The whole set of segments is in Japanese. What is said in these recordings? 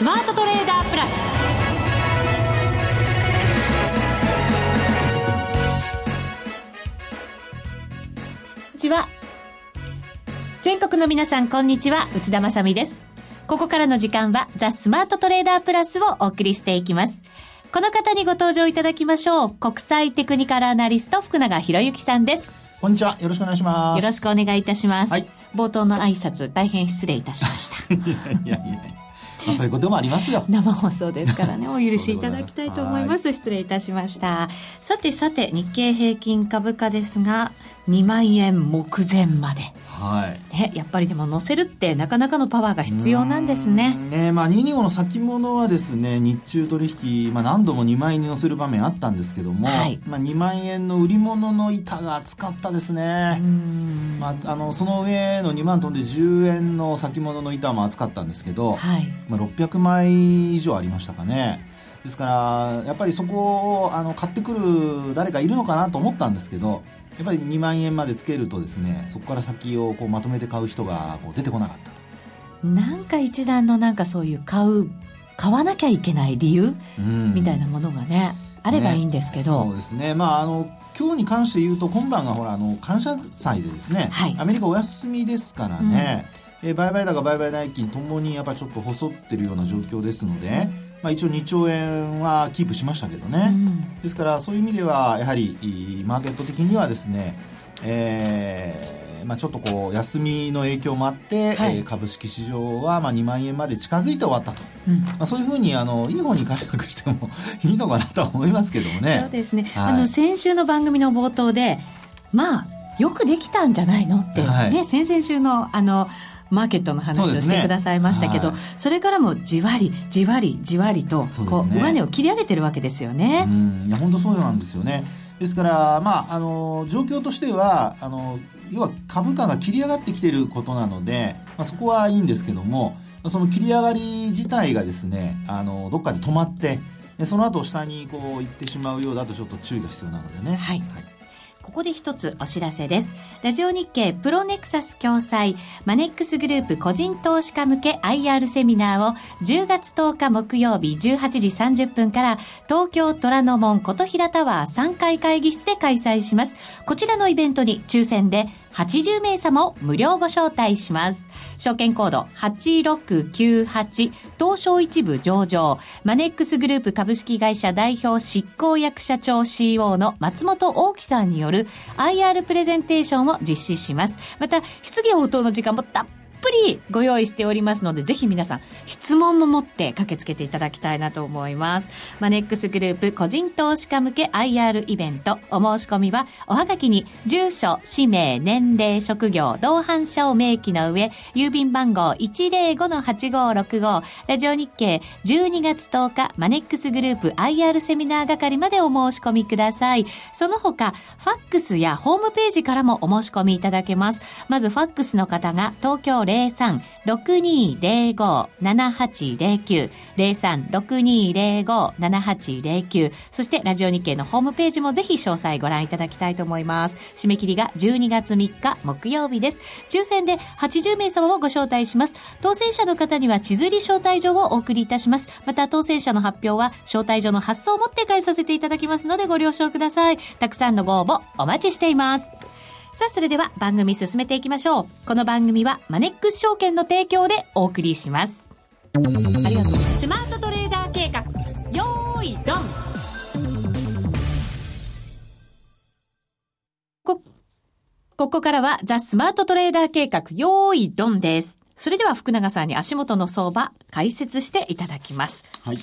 スマートトレーダープラスこんにちは全国の皆さんこんにちは内田まさですここからの時間はザ・スマートトレーダープラスをお送りしていきますこの方にご登場いただきましょう国際テクニカルアナリスト福永博之さんですこんにちは。よろしくお願いします。よろしくお願いいたします。はい、冒頭の挨拶、大変失礼いたしました。いやいやいや。まあ、そういうこともありますよ。生放送ですからね、お許しいただきたいと思います。失礼いたしました。さてさて、日経平均株価ですが、2万円目前まで。はい、ね、やっぱりでも乗せるってなかなかのパワーが必要なんですね。ねまあ、225の先物はですね日中取引、まあ、何度も2万円に乗せる場面あったんですけども、はい、まあ、2万円の売り物の板が厚かったですね、まあ、あのその上の2万飛んで10円の先物の板も厚かったんですけど、はい。まあ、600枚以上ありましたかね。ですからやっぱりそこをあの買ってくる誰かいるのかなと思ったんですけどやっぱり2万円までつけるとですねそこから先をこうまとめて買う人がこう出てこなかったと。なんか一段のなんかそういう買う買わなきゃいけない理由、うん、みたいなものがねあればいいんですけど、ね、そうですね。まああの今日に関して言うと今晩がほらあの感謝祭でですね、はい、アメリカお休みですからね、うん、え売買高売買代金ともにやっぱちょっと細ってるような状況ですので、うんまあ、一応2兆円はキープしましたけどね、うん、ですからそういう意味ではやはりマーケット的にはですね、えーまあ、ちょっとこう休みの影響もあって、はい、えー、株式市場はまあ2万円まで近づいて終わったと、うん、まあ、そういうふうにあのいい方に解釈しても いいのかなとは思いますけどもね。そうですね、はい、あの先週の番組の冒頭でまあよくできたんじゃないのって、はい、ね先々週のあのマーケットの話をしてくださいましたけどそ、ねはい、それからもじわりじわりじわりとこう、ね、上値を切り上げてるわけですよね。いや本当そうなんですよね。ですから、まあ、あの状況としてはあの要は株価が切り上がってきていることなので、まあ、そこはいいんですけどもその切り上がり自体がですねあのどっかで止まってその後下にこう行ってしまうようだとちょっと注意が必要なのでね。はい、はいここで一つお知らせです。ラジオ日経プロネクサス共催マネックスグループ個人投資家向け IR セミナーを10月10日木曜日18時30分から東京虎ノ門琴平タワー3階会議室で開催します。こちらのイベントに抽選で80名様を無料ご招待します。証券コード8698東証一部上場マネックスグループ株式会社代表執行役社長 CEO の松本大樹さんによる IR プレゼンテーションを実施します。また、質疑応答の時間もたっぷりご用意しておりますので、ぜひ皆さん、質問も持って駆けつけていただきたいなと思います。マネックスグループ個人投資家向け IR イベント、お申し込みは、おはがきに、住所、氏名、年齢、職業、同伴者を明記の上、郵便番号105-8565、ラジオ日経12月10日、マネックスグループ IR セミナー係までお申し込みください。その他、ファックスやホームページからもお申し込みいただけます。まず、ファックスの方が、東京0 03-6205-7809 03-6205-7809そしてラジオ日経のホームページもぜひ詳細ご覧いただきたいと思います。締め切りが12月3日木曜日です。抽選で80名様をご招待します。当選者の方には地図り招待状をお送りいたします。また当選者の発表は招待状の発送をもって返させていただきますのでご了承ください。たくさんのご応募お待ちしています。さあ、それでは番組進めていきましょう。この番組はマネックス証券の提供でお送りします。ありがとうございます。スマートトレーダー計画、よーい、ドンこ、ここからはザ・スマートトレーダー計画、よーい、ドンです。それでは福永さんに足元の相場、解説していただきます。はい。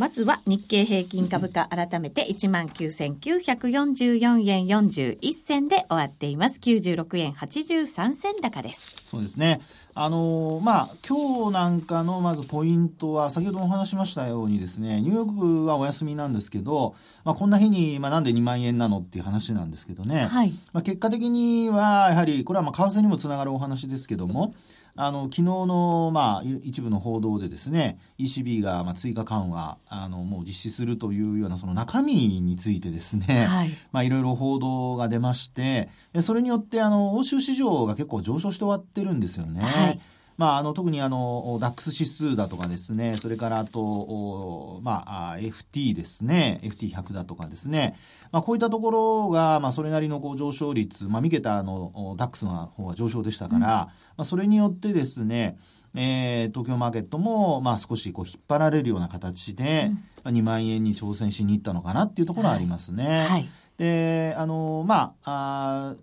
まずは日経平均株価改めて19,944円41銭で終わっています。96円83銭高です。そうですね。あのまあ、今日なんかのまずポイントは、先ほどお話しましたようにですね、ニューヨークはお休みなんですけど、まあ、こんな日に、まあ、なんで2万円なのっていう話なんですけどね。はい。まあ、結果的には、やはり、これはまあ、為替にもつながるお話ですけども、あの昨日の、まあ、一部の報道でですね ECB が、まあ、追加緩和あのもう実施するというようなその中身についてですね、はい、まあ、いろいろ報道が出ましてそれによってあの欧州市場が結構上昇して終わってるんですよね。はいまあ、あの、特にあの、ダックス指数だとかですね、それからあと、まあ、FT ですね、FT100 だとかですね、まあ、こういったところが、まあ、それなりのこう上昇率、まあ、三桁のダックスの方が上昇でしたから、うん、まあ、それによってですね、えー、東京マーケットも、まあ、少しこう引っ張られるような形で、うん、2万円に挑戦しに行ったのかなっていうところはありますね。はい、はい、で、あの、まあ、あ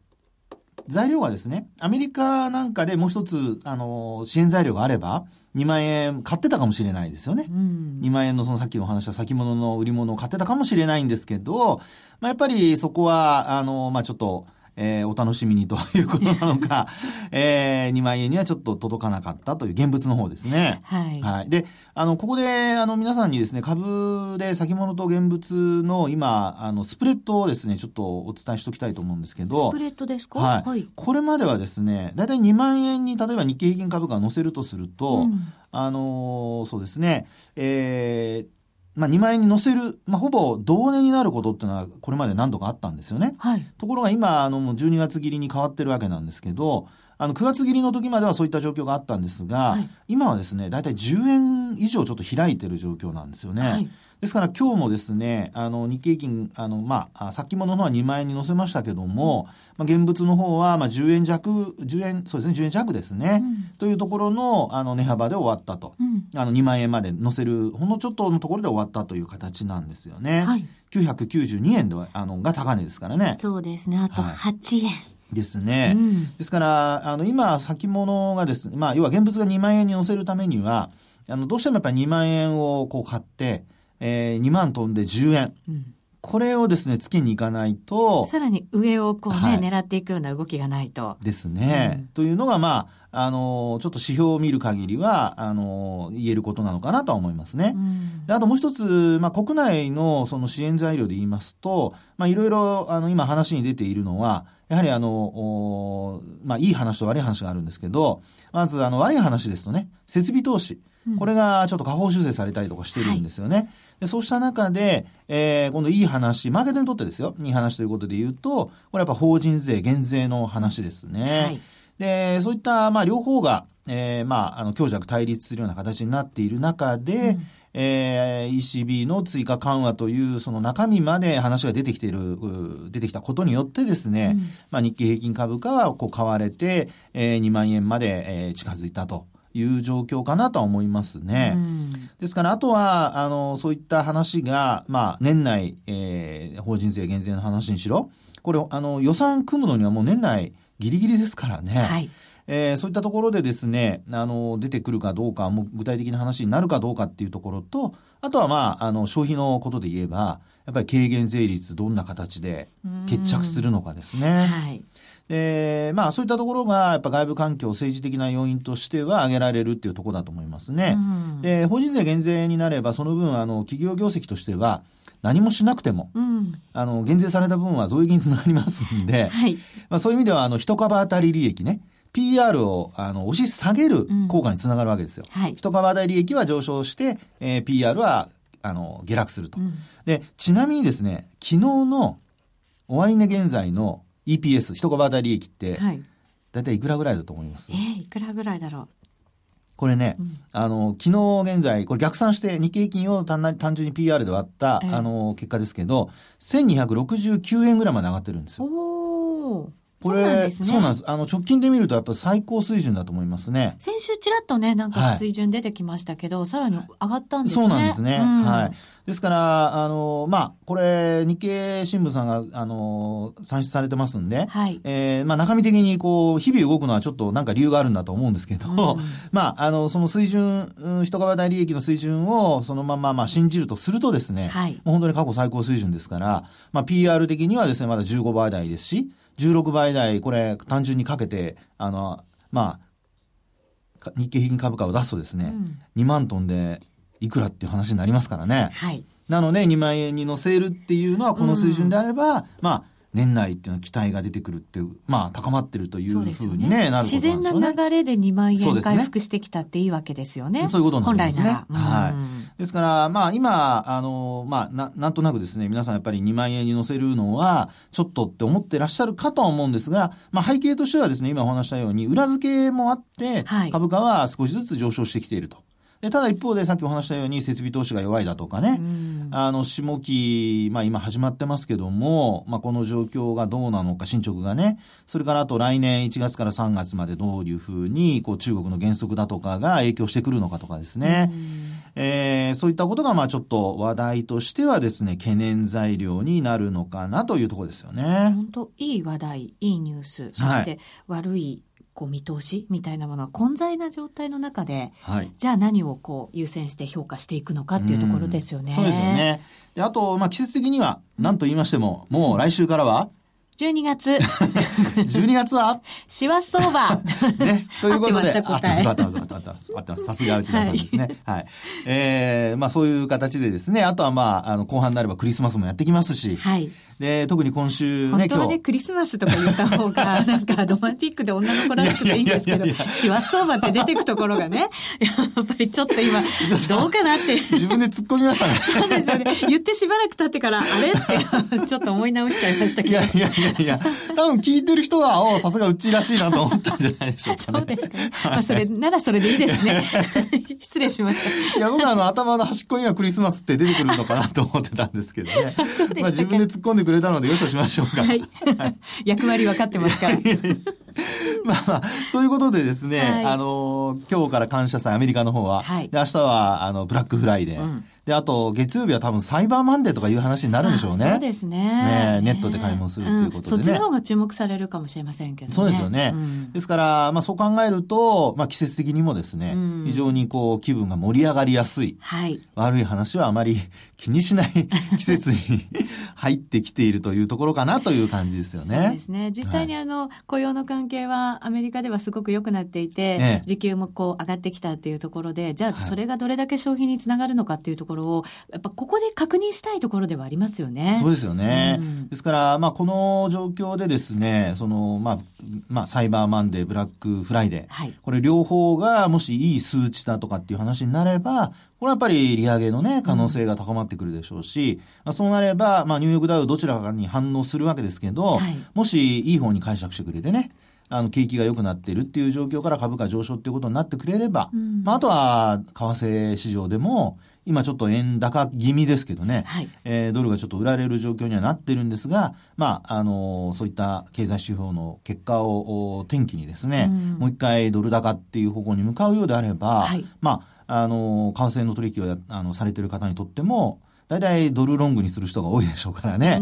材料がですね、アメリカなんかでもう一つ、あの、支援材料があれば、2万円買ってたかもしれないですよね。うん、2万円のそのさっきの話は先物の売り物を買ってたかもしれないんですけど、まあ、やっぱりそこは、あの、まあ、ちょっと、えー、お楽しみにということなのか、えー、2万円にはちょっと届かなかったという現物の方ですね。はい。はい。で、あの、ここで、あの、皆さんにですね、株で先物と現物の今、あの、スプレッドをですね、ちょっとお伝えしておきたいと思うんですけど。スプレッドですか？はい。はい、これまではですね、だいたい2万円に、例えば日経平均株価を載せるとすると、うん、あのそうですね、えー、まあ、2万円に乗せる、まあ、ほぼ同値になることっていうのはこれまで何度かあったんですよね。はい、ところが今あのもう12月切りに変わってるわけなんですけどあの9月切りの時まではそういった状況があったんですが、はい、今はですね大体10円以上ちょっと開いてる状況なんですよね。はいですから今日もですね、あの、日経平均、あの、まあ、先物の方は2万円に乗せましたけども、まあ、現物の方は、まあ、10円弱、10円、そうですね、10円弱ですね、うん、というところの、あの、値幅で終わったと。うん、あの、2万円まで乗せる、ほんのちょっとのところで終わったという形なんですよね。はい。992円では、あの、が高値ですからね。そうですね、あと8円。はいですね。うん、ですから、あの、今、先物がですね、まあ、要は現物が2万円に乗せるためには、あの、どうしてもやっぱり2万円をこう買って、えー、2万飛んで10円。うんこれをですね、つけに行かないと。さらに上をこうね、はい、狙っていくような動きがないと。ですね。うん、というのが、まあ、あの、ちょっと指標を見る限りは、あの、言えることなのかなとは思いますね。うん、であともう一つ、まあ、国内のその支援材料で言いますと、まあ、いろいろ、あの、今話に出ているのは、やはりあの、まあ、いい話と悪い話があるんですけど、まず、あの、悪い話ですとね、設備投資。これがちょっと下方修正されたりとかしてるんですよね。はいでそうした中で、えー、今度いい話、マーケットにとってですよ、いい話ということで言うと、これやっぱ法人税減税の話ですね。はい、で、そういった、まあ、両方が、えー、まあ、あの、強弱対立するような形になっている中で、うんえー、ECB の追加緩和というその中身まで話が出てきている、出てきたことによってですね、うん、まあ日経平均株価はこう買われて、えー、2万円まで、えー、近づいたと。いう状況かなとは思いますね。うん、ですから、あとは、あの、そういった話が、まあ、年内、えー、法人税減税の話にしろ、これ、あの、予算組むのにはもう年内ギリギリですからね。はい。えー、そういったところでですね、あの、出てくるかどうか、も具体的な話になるかどうかっていうところと、あとはまあ、あの、消費のことで言えば、やっぱり軽減税率どんな形で決着するのかですね。はい。で、まあそういったところが、やっぱ外部環境、政治的な要因としては挙げられるっていうところだと思いますね。で、法人税減税になれば、その分、あの、企業業績としては、何もしなくても、うん、あの、減税された分は増益につながりますんで、はい、まあそういう意味では、あの、一株当たり利益ね、PR をあの押し下げる効果につながるわけですよ。うんはい、一株当たり利益は上昇して、えー、PR はあの下落すると、うん、で、ちなみにですね、昨日の終値現在の EPS、一株当たり利益って、はい、大体いくらぐらいだと思います？えー、いくらぐらいだろう？これね、うん、あの、昨日現在、これ逆算して日経平均を単純に PR で割った、えー、あの、結果ですけど、1269円ぐらいまで上がってるんですよ。おこれそうなんです、あの直近で見るとやっぱ最高水準だと思いますね。先週ちらっとねなんか水準出てきましたけど、はい、さらに上がったんですね。そうなんですね。うん、はい。ですからあのまあこれ日経新聞さんがあの算出されてますんで、はい、えー、まあ中身的にこう日々動くのはちょっとなんか理由があるんだと思うんですけど、うん、まああのその水準、うん、一株当利益の水準をそのまままあ信じるとするとですね、はい、もう本当に過去最高水準ですから、まあ PR 的にはですねまだ15倍台ですし。16倍台、これ単純にかけて、あの、まあ、日経平均株価を出すとですね、うん、2万トンでいくらっていう話になりますからね。はい。なので、2万円に乗せるっていうのはこの水準であれば、うん、まあ、年内っていうのは期待が出てくるっていう、まあ高まってるというふうにね、ねなる自然な流れで2万円回復してきたっていいわけですよね。そういうことなんですね。本来なら。はい。ですから、まあ今、あの、まあな、なんとなくですね、皆さんやっぱり2万円に乗せるのは、ちょっとって思ってらっしゃるかとは思うんですが、まあ背景としてはですね、今お話したように、裏付けもあって、株価は少しずつ上昇してきていると。でただ一方でさっきお話したように設備投資が弱いだとかね、あの、下期、まあ今始まってますけども、まあこの状況がどうなのか、進捗がね、それからあと来年1月から3月までどういうふうに、こう中国の原則だとかが影響してくるのかとかですね、えー、そういったことがまあちょっと話題としてはですね、懸念材料になるのかなというところですよね。本当いい話題、いいニュース、そして悪いこう見通しみたいなものは混在な状態の中で、はい、じゃあ何をこう優先して評価していくのかっていうところですよね。うそうですよね。であと、まあ、季節的には、何と言いましても、もう来週からは、12月。12月は？師走相場。ね。ということで。合ってました、答え。合ってます、合ってます、合ってます。さすが内田さんですね。はい。えー、まあそういう形でですね、あとはまあ、あの、後半になればクリスマスもやってきますし、はい。で、特に今週ね、本当はね、クリスマスとか言った方が、なんかロマンティックで女の子らしくていいんですけど、師走相場って出てくところがね、やっぱりちょっと今、どうかなって。自分で突っ込みましたね。そうですよね。言ってしばらく経ってから、あれ？って、ちょっと思い直しちゃいましたけど。いやいやいやいや、多分聞いてる人は、おさすがうちらしいなと思ったんじゃないでしょうか、ね。そうですか、ね。まあ、それ、ならそれでいいですね。失礼しました。いや、僕はあの、頭の端っこにはクリスマスって出てくるのかなと思ってたんですけどね。そうですまあ自分で突っ込んでくれたので、よしとしましょうか。はい。役割分かってますから。まあまあ、そういうことでですね、はい、あの、今日から感謝祭、アメリカの方は、はい、で、明日は、あの、ブラックフライデー。うんで、あと、月曜日は多分サイバーマンデーとかいう話になるんでしょうね。そうですね。ねネットで買い物するっていうことでね、うん、そっちの方が注目されるかもしれませんけどね。そうですよね。うん、ですから、まあそう考えると、まあ季節的にもですね、うん、非常にこう気分が盛り上がりやすい。はい。悪い話はあまり気にしない季節に入ってきているというところかなという感じですよね。そうですね。実際にあの、はい、雇用の関係はアメリカではすごく良くなっていて、ええ、時給もこう上がってきたっていうところで、じゃあそれがどれだけ消費につながるのかっていうところを、やっぱここで確認したいところではありますよね。そうですよね。うん、ですから、まあ、この状況でですね、その、まあ、まあ、サイバーマンデー、ブラックフライデー。はい、これ両方がもしいい数値だとかっていう話になれば、これはやっぱり利上げのね、可能性が高まってくるでしょうし、まあ、そうなれば、まあ、ニューヨークダウどちらかに反応するわけですけど、はい、もしいい方に解釈してくれてね、あの、景気が良くなっているっていう状況から株価上昇っていうことになってくれれば、うん、まあ、あとは、為替市場でも、今ちょっと円高気味ですけどね、はい、えー、ドルがちょっと売られる状況にはなってるんですが、まあ、あの、そういった経済指標の結果を転機にですね、うん、もう一回ドル高っていう方向に向かうようであれば、はい、まあ、あの、為替の取引をやあのされている方にとっても、大体ドルロングにする人が多いでしょうからね。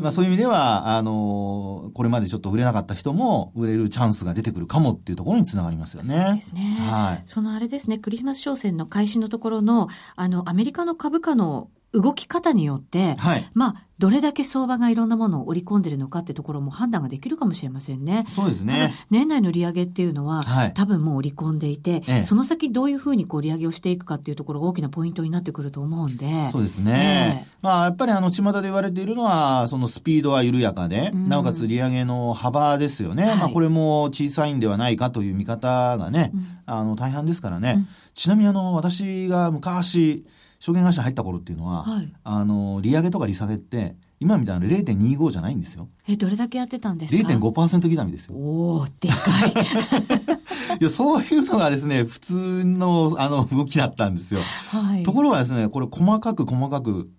まあそういう意味では、あの、これまでちょっと売れなかった人も売れるチャンスが出てくるかもっていうところにつながりますよね。そうですね。はい。そのあれですね、クリスマス商戦の開始のところの、あの、アメリカの株価の動き方によって、はい、まあ、どれだけ相場がいろんなものを織り込んでるのかってところも判断ができるかもしれませんね。そうですね。年内の利上げっていうのは、はい、多分もう織り込んでいて、ええ、その先どういうふうにこう利上げをしていくかっていうところが大きなポイントになってくると思うんで。そうですね。え、まあ、やっぱりあの、巷で言われているのは、そのスピードは緩やかで、うん、なおかつ利上げの幅ですよね。はい、まあ、これも小さいんではないかという見方がね、うん、あの、大半ですからね。うん、ちなみにあの、私が昔、証券会社入った頃っていうのは、はい、あの、利上げとか利下げって、今みたいな0.25じゃないんですよ。え、どれだけやってたんですか ?0.5% 刻みですよ。おー、でかい。いや、そういうのがですね、普通の、あの、動きだったんですよ。はい。ところがですね、これ細かく細かく、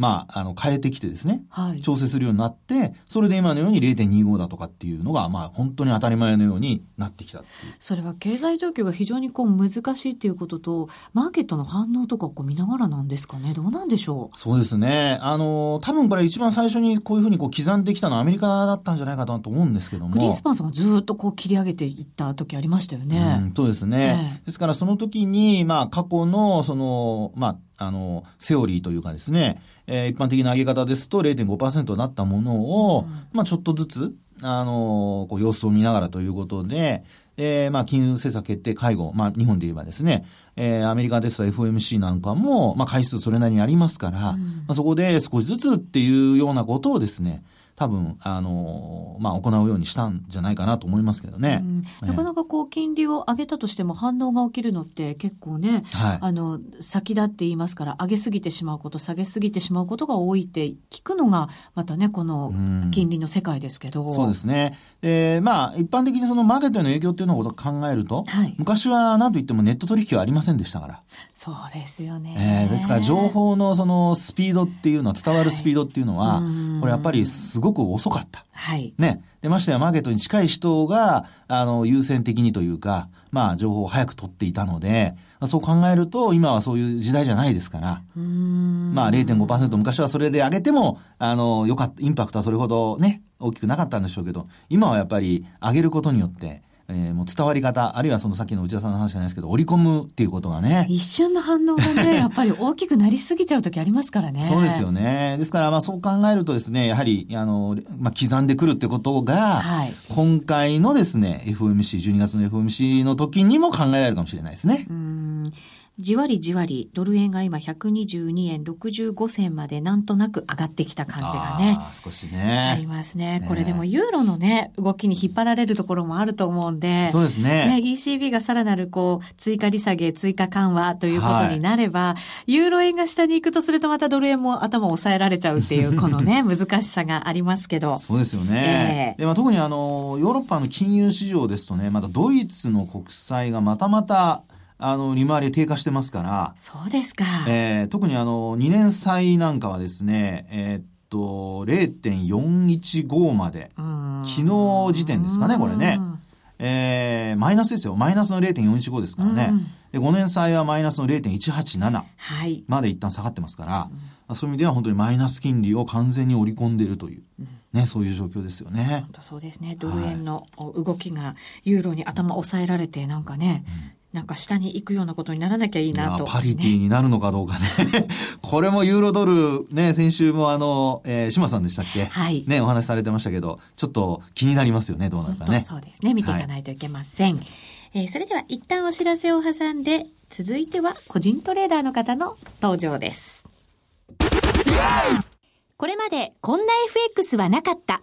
まあ、あの、変えてきてですね、はい、調整するようになって、それで今のように0.25だとかっていうのが、まあ、本当に当たり前のようになってきたそれは経済状況が非常にこう難しいっていうことと、マーケットの反応とかこう見ながらなんですかね、どうなんでしょう？そうですね。あの、多分これ一番最初にこういうふうにこう刻んできたのはアメリカだったんじゃないかなと思うんですけども。グリーンスパンさんがずっとこう切り上げていった時ありましたよね。うん、そうですね。えー、ですからその時に、まあ、過去の、その、まあ、あの、セオリーというかですね、えー、一般的な上げ方ですと0.5%だったものを、うん、まあちょっとずつ、あの、こう様子を見ながらということで、えまあ金融政策決定会合、まあ日本で言えばですね、えー、アメリカですと FOMC なんかも、まあ回数それなりにありますから、うん、まあそこで少しずつっていうようなことをですね、多分、あの、まあ、行うようにしたんじゃないかなと思いますけどね。なかなかこう、金利を上げたとしても反応が起きるのって結構ね、はい、あの、先だって言いますから、上げすぎてしまうこと、下げすぎてしまうことが多いって聞くのが、またね、この金利の世界ですけど。そうですね。えー、まあ、一般的にそのマーケットへの影響っていうのを考えると、はい、昔は何と言ってもネット取引はありませんでしたから。そうですよね。えー、ですから情報のそのスピードっていうのは、伝わるスピードっていうのは、はい、これやっぱりすごく遅かった。はい。ね。で、ましてやマーケットに近い人が、あの、優先的にというか、まあ、情報を早く取っていたので、そう考えると、今はそういう時代じゃないですから、まあ0.5%、昔はそれで上げても、あの、よかった、インパクトはそれほどね、大きくなかったんでしょうけど、今はやっぱり上げることによって、えー、もう伝わり方、あるいはそのさっきの内田さんの話じゃないですけど、織り込むっていうことがね。一瞬の反応がね、やっぱり大きくなりすぎちゃう時ありますからね。そうですよね。ですから、まあそう考えるとですね、やはり、あの、まあ刻んでくるってことが、はい、今回のですね、FOMC、12月の FOMC の時にも考えられるかもしれないですね。うんじわりじわり、ドル円が今122円65銭までなんとなく上がってきた感じがね。少しね。ありますね。これでもユーロのね、動きに引っ張られるところもあると思うんで。そうですね。ね ECB がさらなるこう、追加利下げ、追加緩和ということになれば、はい、ユーロ円が下に行くとするとまたドル円も頭を抑えられちゃうっていう、このね、難しさがありますけど。そうですよね。えー、でまあ、特にあの、ヨーロッパの金融市場ですとね、まだドイツの国債がまたまたあの、利回り低下してますから。そうですか。えー、特にあの、2年債なんかはですね、えー、っと、0.415まで、昨日時点ですかね、これね。えー、マイナスですよ。マイナスの0.415ですからね。で、5年債はマイナスの0.187まで一旦下がってますから、はい、そういう意味では本当にマイナス金利を完全に織り込んでいるという、ね、そういう状況ですよね。本当そうですね。ドル円の動きがユーロに頭抑えられて、なんかね、うんなんか下に行くようなことにならなきゃいいなと。パリティになるのかどうかね。これもユーロドル、ね、先週もあの、えー、島さんでしたっけ？はい。ね、お話しされてましたけど、ちょっと気になりますよね、どうなるかね。そうですね、見ていかないといけません。はい、えー、それでは一旦お知らせを挟んで、続いては個人トレーダーの方の登場です。これまでこんな FX はなかった。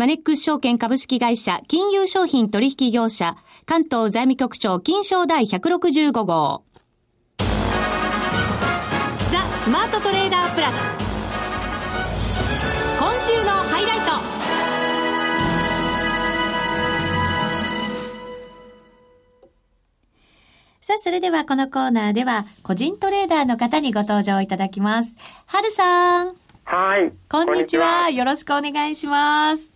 マネックス証券株式会社金融商品取引業者関東財務局長金賞第165号ザ・スマートトレーダープラス今週のハイライトさあ、それではこのコーナーでは、個人トレーダーの方にご登場いただきます。はるさん。はい。こんにちは。よろしくお願いします。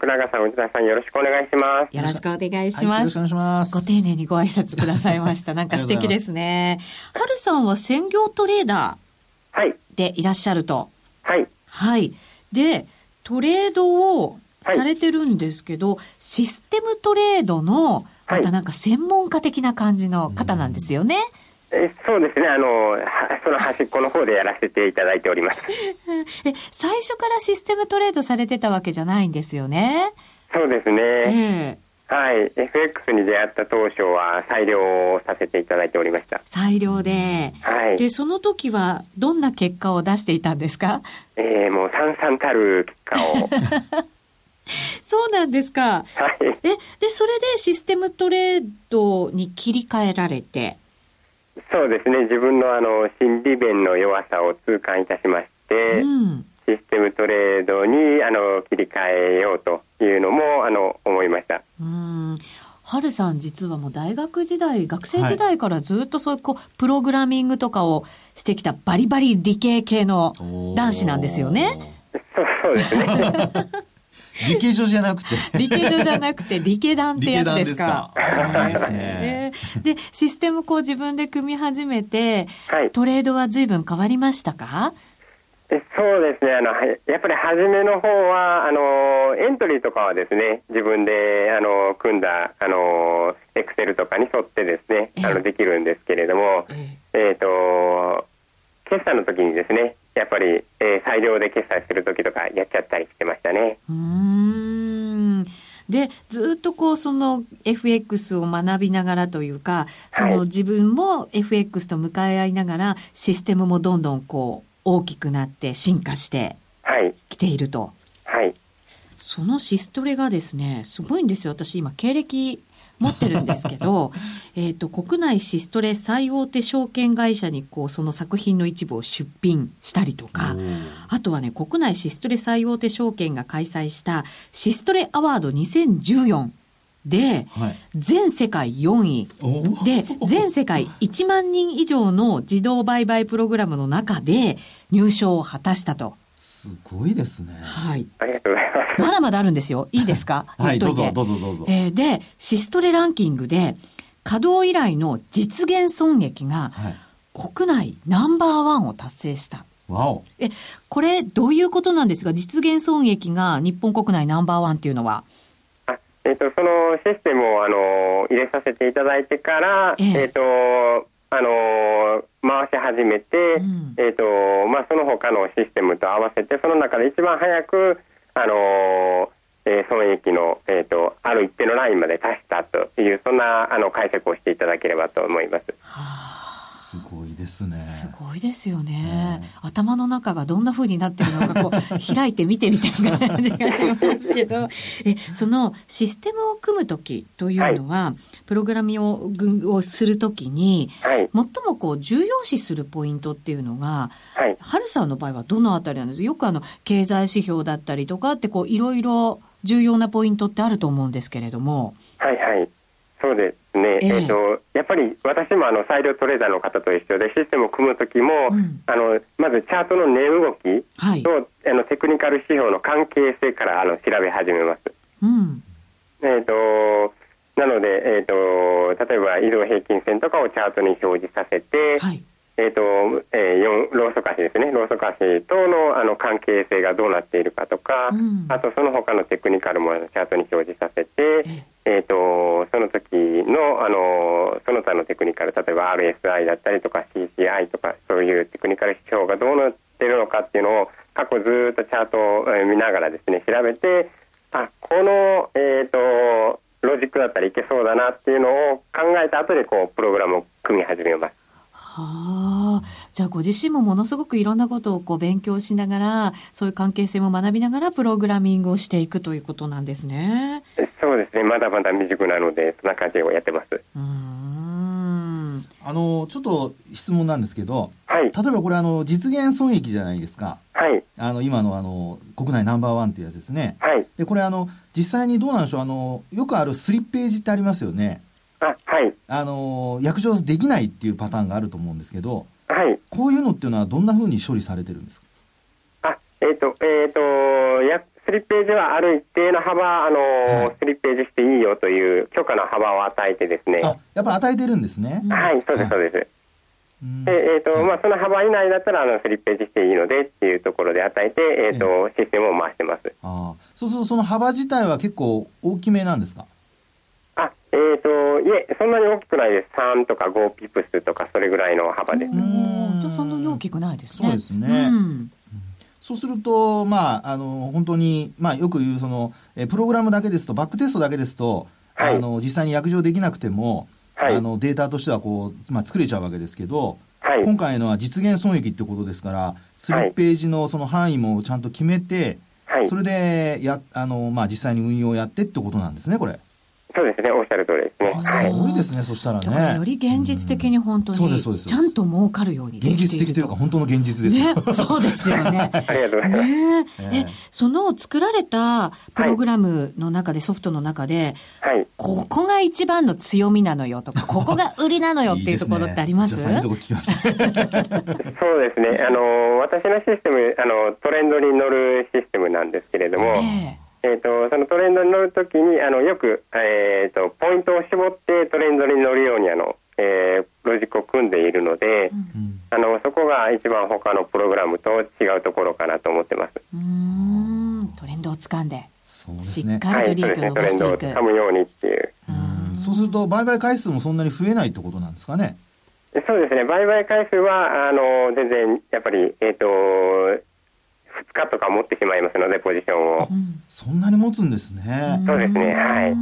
あ、徳永さん、内田さん、よろしくお願いします。よろしくお願いします。はい、よろしくお願いします。ご丁寧にご挨拶くださいました。なんか素敵ですね。はるさんは専業トレーダー。はい。でいらっしゃると。はい。はい。で、トレードをされてるんですけど、はい、システムトレードの、またなんか専門家的な感じの方なんですよね。はいえそうですねあのその端っこの方でやらせていただいております え最初からシステムトレードされてたわけじゃないんですよね？そうですね、えーはい。FX に出会った当初は裁量をさせていただいておりました。裁量で。はい。で、その時はどんな結果を出していたんですか？えー、もうさんさんたる結果を。そうなんですか。はい。え、で、それでシステムトレードに切り替えられて？そうですね。自分のあの、心理弁の弱さを痛感いたしまして、うん、システムトレードにあの切り替えようというのもあの思いました。うんはるさん実はもう大学時代学生時代からずっとそういうこうプログラミングとかをしてきたバリバリ理系系の男子なんですよね。そうですね。理系上じゃなくて。理系上じゃなくて、理系団ってやつですか。いいですね。で、システムこう自分で組み始めて、はい、トレードは随分変わりましたか？そうですねあのやっぱり初めの方はあのエントリーとかはですね自分であの組んだあのエクセルとかに沿ってですねあのできるんですけれども、えっ、ー、と決算の時にですねやっぱり、えー、裁量で決済する時とかやっちゃったりしてましたね。うんでずっとこうその FX を学びながらというかその自分も FX と向かい合いながらシステムもどんどんこう大きくなって進化してきていると。はい。そのシストレがですね、すごいんですよ。私今経歴持ってるんですけど、えっと、国内シストレ最大手証券会社にこう、その作品の一部を出品したりとか、あとはね、国内シストレ最大手証券が開催したシストレアワード2014で、はい、全世界4位。で全世界1万人以上の自動売買プログラムの中で入賞を果たしたと。すごいですね。はい。ありがとうございます。まだまだあるんですよ。いいですか？はい、どうぞどうぞどうぞ。えー、で、シストレランキングで稼働以来の実現損益が、国内ナンバーワンを達成した。わお。え、これどういうことなんですか？実現損益が日本国内ナンバーワンっていうのは。えーと、そのシステムをあの入れさせていただいてから、えー、えーとあの回し始めて、うん、えーとまあ、その他のシステムと合わせてその中で一番早く、あのえー、損益の、えーと、ある一定のラインまで達したというそんなあの解釈をしていただければと思います。はあすごいですね。すごいですよね。頭の中がどんな風になってるのか、こう、開いて見てみたいな感じがしますけど、え、そのシステムを組む時というのは、はい、プログラミングをするときに、はい、最もこう、重要視するポイントっていうのが、はい、春さんの場合はどのあたりなんです？よくあの、経済指標だったりとかって、こう、いろいろ重要なポイントってあると思うんですけれども。はいはい。そうですね、えー、えー、とやっぱり私もあの裁量トレーダーの方と一緒でシステムを組む時も、うん、あのまずチャートの値動きと、はい、あのテクニカル指標の関係性からあの調べ始めます。うん、えーとなので、えーと、例えば移動平均線とかをチャートに表示させて、はい、えーとえー、ローソク足ですね。ローソク足とのあの関係性がどうなっているかとか、うん、あとその他のテクニカルもチャートに表示させて、えーと、その時のあのその他のテクニカル例えば RSI だったりとか CCI とかそういうテクニカル指標がどうなっているのかっていうのを過去ずっとチャートを見ながらですね調べてあこの、えーと、ロジックだったらいけそうだなっていうのを考えた後でこうプログラムを組み始めます。はあ、じゃあご自身もものすごくいろんなことをこう勉強しながらそういう関係性も学びながらプログラミングをしていくということなんですね。そうですねまだまだ未熟なのでそんな感じをやってます。うんあのちょっと質問なんですけど、はい、例えばこれあの実現損益じゃないですか。はい、あの今のあの国内ナンバーワンっていうやつですね。はい、でこれあの実際にどうなんでしょうあのよくあるスリッページってありますよね。あはい。あの約定できないっていうパターンがあると思うんですけど、はい。こういうのっていうのはどんなふうに処理されてるんですか？あ、えっ、ー、と、えっ、ー、と、や、スリッページはある一定の幅、あのーはい、スリッページしていいよという許可の幅を与えてですね。あ、やっぱ与えてるんですね。はい、そうです、そうです。でえーと、はい、まあ、その幅以内だったらあのスリッページしていいのでっていうところで与えて、えーと、システムを回してます。あそうするとその幅自体は結構大きめなんですか？あ、えっ、ー、と、いえ、そんなに大きくないです。3とか5ピプスとか、それぐらいの幅です。じゃそんなに大きくないですね。そうですね。うんそうすると、まあ、あの、本当に、まあ、よく言う、その、えプログラムだけですと、バックテストだけですと、はい、あの実際に約定できなくても、はい、あのデータとしてはこう、まあ、作れちゃうわけですけど、はい、今回のは実現損益ってことですからスリッページのその範囲もちゃんと決めて、はい、それでやあの、まあ、実際に運用をやってってことなんですねこれ。そうですね、おっしゃる通りですね。すごいですね、そしたらね。より現実的に本当に、ちゃんと儲かるように現実的というか、本当の現実ですね。そうですよね。ありがとうございます。ね。え、その作られたプログラムの中で、ソフトの中で、はい、ここが一番の強みなのよとか、ここが売りなのよっていうところってあります？そうですね。あの、私のシステム、あの、トレンドに乗るシステムなんですけれども、えーえーと、そのトレンドに乗るときにあのよく、えーと、ポイントを絞ってトレンドに乗るようにあの、えー、ロジックを組んでいるので、うん、あのそこが一番他のプログラムと違うところかなと思ってます。うん。トレンドを掴んでそうですね、しっかりと利益を伸ばしていく、はい、トレンドを掴むようにっていう。うそうすると売買回数もそんなに増えないってことなんですかね。そうですね。売買回数はあの全然やっぱり、えーと2日とか持ってしまいますので、ポジションを。そんなに持つんですね。そうですね、はい。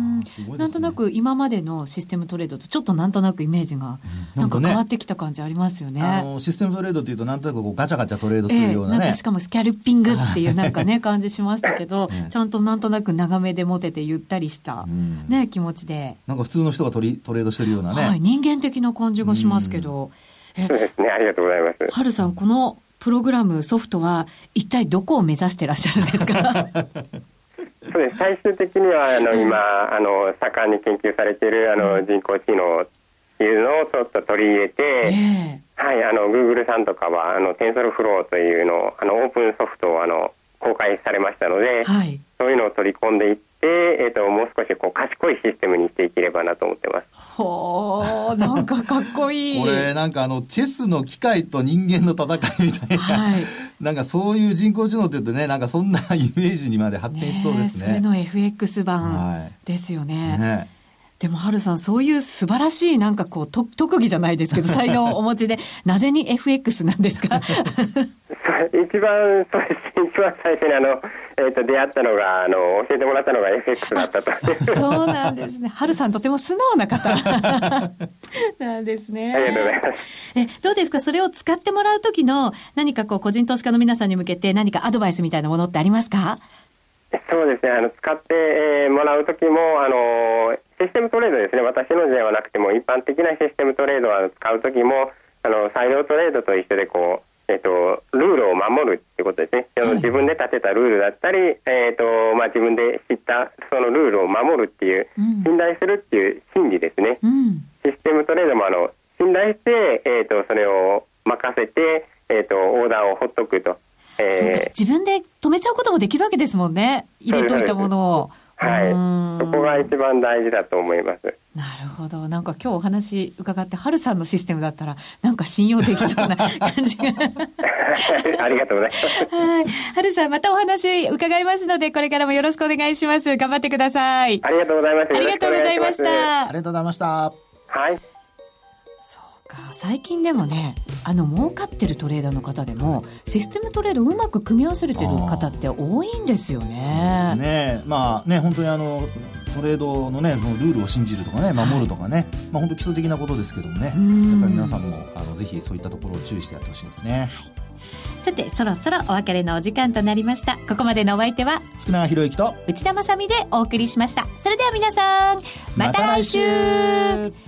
なんとなく今までのシステムトレードとちょっとなんとなくイメージがなんか変わってきた感じありますよね。あのシステムトレードっていうとなんとなくこうガチャガチャトレードするようなね。しかもスキャルピングっていうなんかね感じしましたけど、ちゃんとなんとなく長めで持ててゆったりしたね気持ちで。なんか普通の人がトリトレードしてるようなね。はい、人間的な感じがしますけど。そうですね、ありがとうございます。はるさん、このプログラム、ソフトは、一体どこを目指してらっしゃるんですか？そうです。最終的にはあの今あの盛んに研究されているあの人工知能っていうのをちょっと取り入れて、えー、はいあのグーグルさんとかはあのテンソルフローというのをあのオープンソフトをあの公開されましたので、はい、そういうのを取り込んでいって、えーと、もう少しこう賢いシステムにしていければなと思ってます。ほー、なんかかっこいい。これなんかあの、チェスの機械と人間の戦いみたいな、はい、なんかそういう人工知能って言うとね、なんかそんなイメージにまで発展しそうですね。ねそれの FX 版ですよね。はい、ねでも、はるさん、そういう素晴らしい、なんかこう、と特技じゃないですけど、才能をお持ちで、なぜに FX なんですか一番、そうです。一番最初にあの、えーと、出会ったのがあの教えてもらったのが FX だったと。そうなんですね。春さんとても素直な方。なんですね。ありがとうございます。えどうですか？それを使ってもらう時の何かこう個人投資家の皆さんに向けて何かアドバイスみたいなものってありますか？そうですね。あの使って、えー、もらう時もあのシステムトレードですね。私のではなくても一般的なシステムトレードは使う時もあの裁量トレードと一緒でこうえっと、ルールを守るってことですね、はい、自分で立てたルールだったり、えっとまあ、自分で知ったそのルールを守るっていう、うん、信頼するっていう心理ですね、うん、システムトレードもあの信頼して、えっと、それを任せて、えっと、オーダーをほっとくと。えー、自分で止めちゃうこともできるわけですもんね、入れといたものを。はい、そこが一番大事だと思います。なるほど。なんか今日お話伺って、はるさんのシステムだったら、なんか信用できそうな感じが。ありがとうございます。はい。はるさん、またお話伺いますので、これからもよろしくお願いします。頑張ってください。ありがとうございます。ありがとうございました。ありがとうございました。はい。か最近でもねあの儲かってるトレーダーの方でもシステムトレードをうまく組み合わせれてる方って多いんですよね。そうですね。まあね本当にあのトレードのねのルールを信じるとかね守るとかね、はい、まあ本当基礎的なことですけどもねやっぱり皆さんもあのぜひそういったところを注意してやってほしいですね。さてそろそろお別れのお時間となりました。ここまでのお相手は福永博之と内田まさでお送りしました。それでは皆さんまた来週